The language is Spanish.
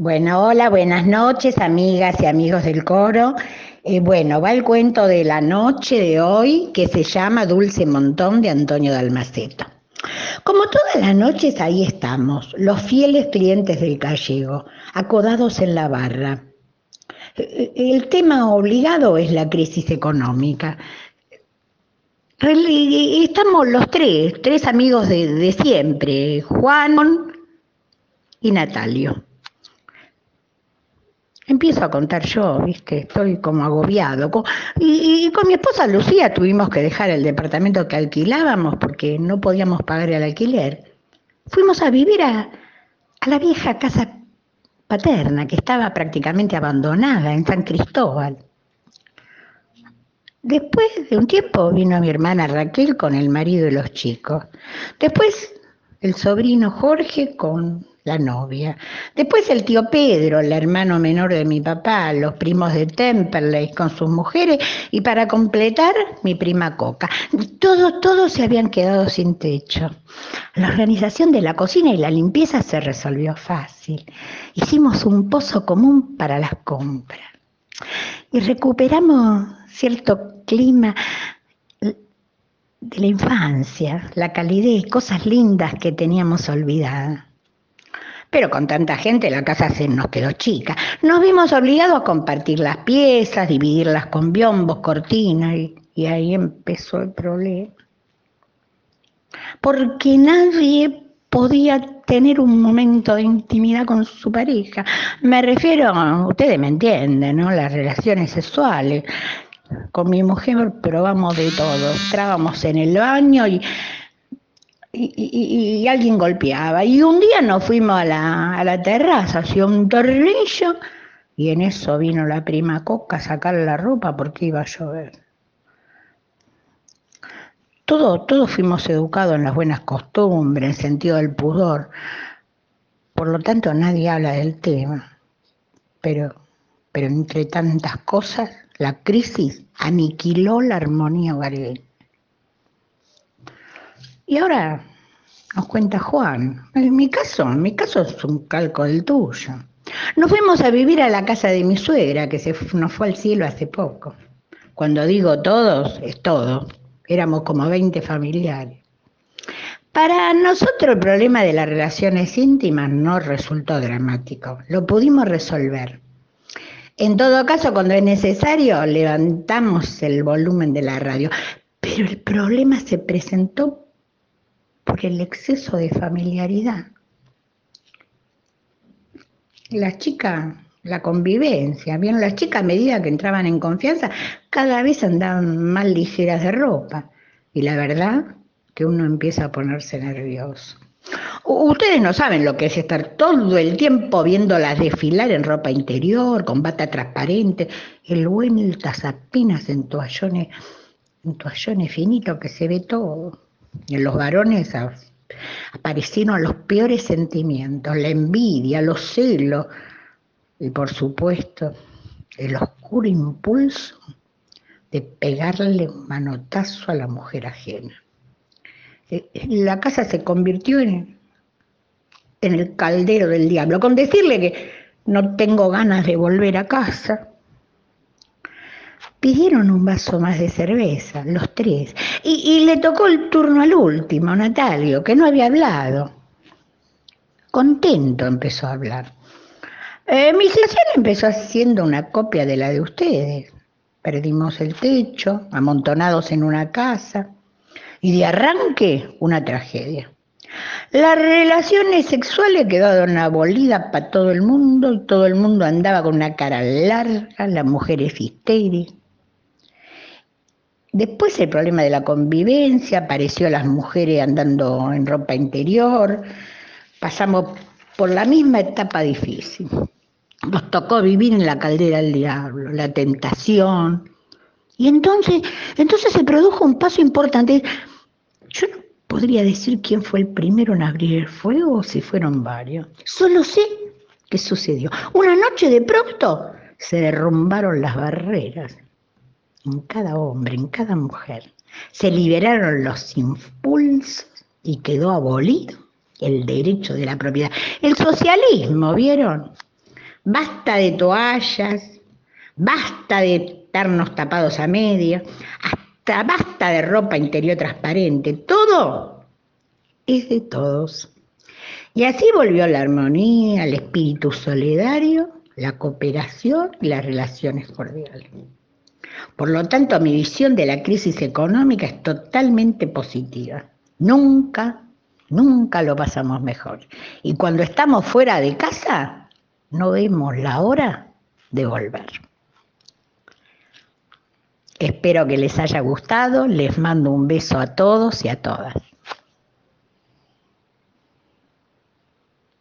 Bueno, hola, buenas noches, amigas y amigos del coro. Eh, bueno, va el cuento de la noche de hoy que se llama Dulce Montón de Antonio Dalmaceto. Como todas las noches, ahí estamos, los fieles clientes del gallego, acodados en la barra. Eh, el tema obligado es la crisis económica. Estamos los tres, tres amigos de siempre, Juan y Natalio. Empiezo a contar yo, ¿viste? Estoy como agobiado. Y, con mi esposa Lucía tuvimos que dejar el departamento que alquilábamos porque no podíamos pagar el alquiler. Fuimos a vivir a, la vieja casa paterna que estaba prácticamente abandonada en San Cristóbal. Después de un tiempo vino mi hermana Raquel con el marido y los chicos. Después el sobrino Jorge con la novia. Después el tío Pedro, el hermano menor de mi papá, los primos de Temperley con sus mujeres y para completar mi prima Coca. Todos, todos se habían quedado sin techo. La organización de la cocina y la limpieza se resolvió fácil. Hicimos un pozo común para las compras y recuperamos cierto clima de la infancia, la calidez, cosas lindas que teníamos olvidadas. Pero con tanta gente la casa se nos quedó chica. Nos vimos obligados a compartir las piezas, dividirlas con biombos, cortinas, y, ahí empezó el problema. Porque nadie podía tener un momento de intimidad con su pareja. Me refiero, ustedes me entienden, ¿no? Las relaciones sexuales. Con mi mujer probamos de todo. Entrábamos en el baño y y, alguien golpeaba. Y un día nos fuimos a la, terraza, hacía un tornillo, y en eso vino la prima Coca a sacar la ropa porque iba a llover. Todos todo fuimos educados en las buenas costumbres, en sentido del pudor. Por lo tanto, nadie habla del tema. Pero, pero entre tantas cosas, la crisis aniquiló la armonía hogareña. Y ahora nos cuenta Juan. En mi caso, mi caso es un calco del tuyo. Nos fuimos a vivir a la casa de mi suegra, que se nos fue al cielo hace poco. Cuando digo todos, es todo. Éramos como 20 familiares. Para nosotros el problema de las relaciones íntimas no resultó dramático. Lo pudimos resolver. En todo caso, cuando es necesario, levantamos el volumen de la radio. Pero el problema se presentó por el exceso de familiaridad. Las chicas, la convivencia, bien, las chicas a medida que entraban en confianza, cada vez andaban más ligeras de ropa. Y la verdad que uno empieza a ponerse nervioso. Ustedes no saben lo que es estar todo el tiempo viéndolas desfilar en ropa interior, con bata transparente, el vueltas apenas en toallones, en toallones finitos que se ve todo. En los varones aparecieron los peores sentimientos, la envidia, los celos y por supuesto el oscuro impulso de pegarle un manotazo a la mujer ajena. Eh, la casa se convirtió en, en el caldero del diablo, con decirle que no tengo ganas de volver a casa, Pidieron un vaso más de cerveza, los tres, y, le tocó el turno al último, Natalio, que no había hablado. Contento empezó a hablar. Eh, mi situación empezó haciendo una copia de la de ustedes. Perdimos el techo, amontonados en una casa, y de arranque una tragedia. Las relaciones sexuales quedaron abolidas para todo el mundo y todo el mundo andaba con una cara larga, las mujeres histéricas. Después el problema de la convivencia, apareció las mujeres andando en ropa interior, pasamos por la misma etapa difícil. Nos tocó vivir en la caldera del diablo, la tentación. Y entonces, entonces se produjo un paso importante. Yo no podría decir quién fue el primero en abrir el fuego o si fueron varios. Solo sé qué sucedió. Una noche de pronto se derrumbaron las barreras en cada hombre, en cada mujer. Se liberaron los impulsos y quedó abolido el derecho de la propiedad. El socialismo, ¿vieron? Basta de toallas, basta de estarnos tapados a media, hasta basta de ropa interior transparente. Todo es de todos. Y así volvió la armonía, el espíritu solidario, la cooperación y las relaciones cordiales. Por lo tanto, mi visión de la crisis económica es totalmente positiva. Nunca, nunca lo pasamos mejor. Y cuando estamos fuera de casa, no vemos la hora de volver. Espero que les haya gustado, les mando un beso a todos y a todas.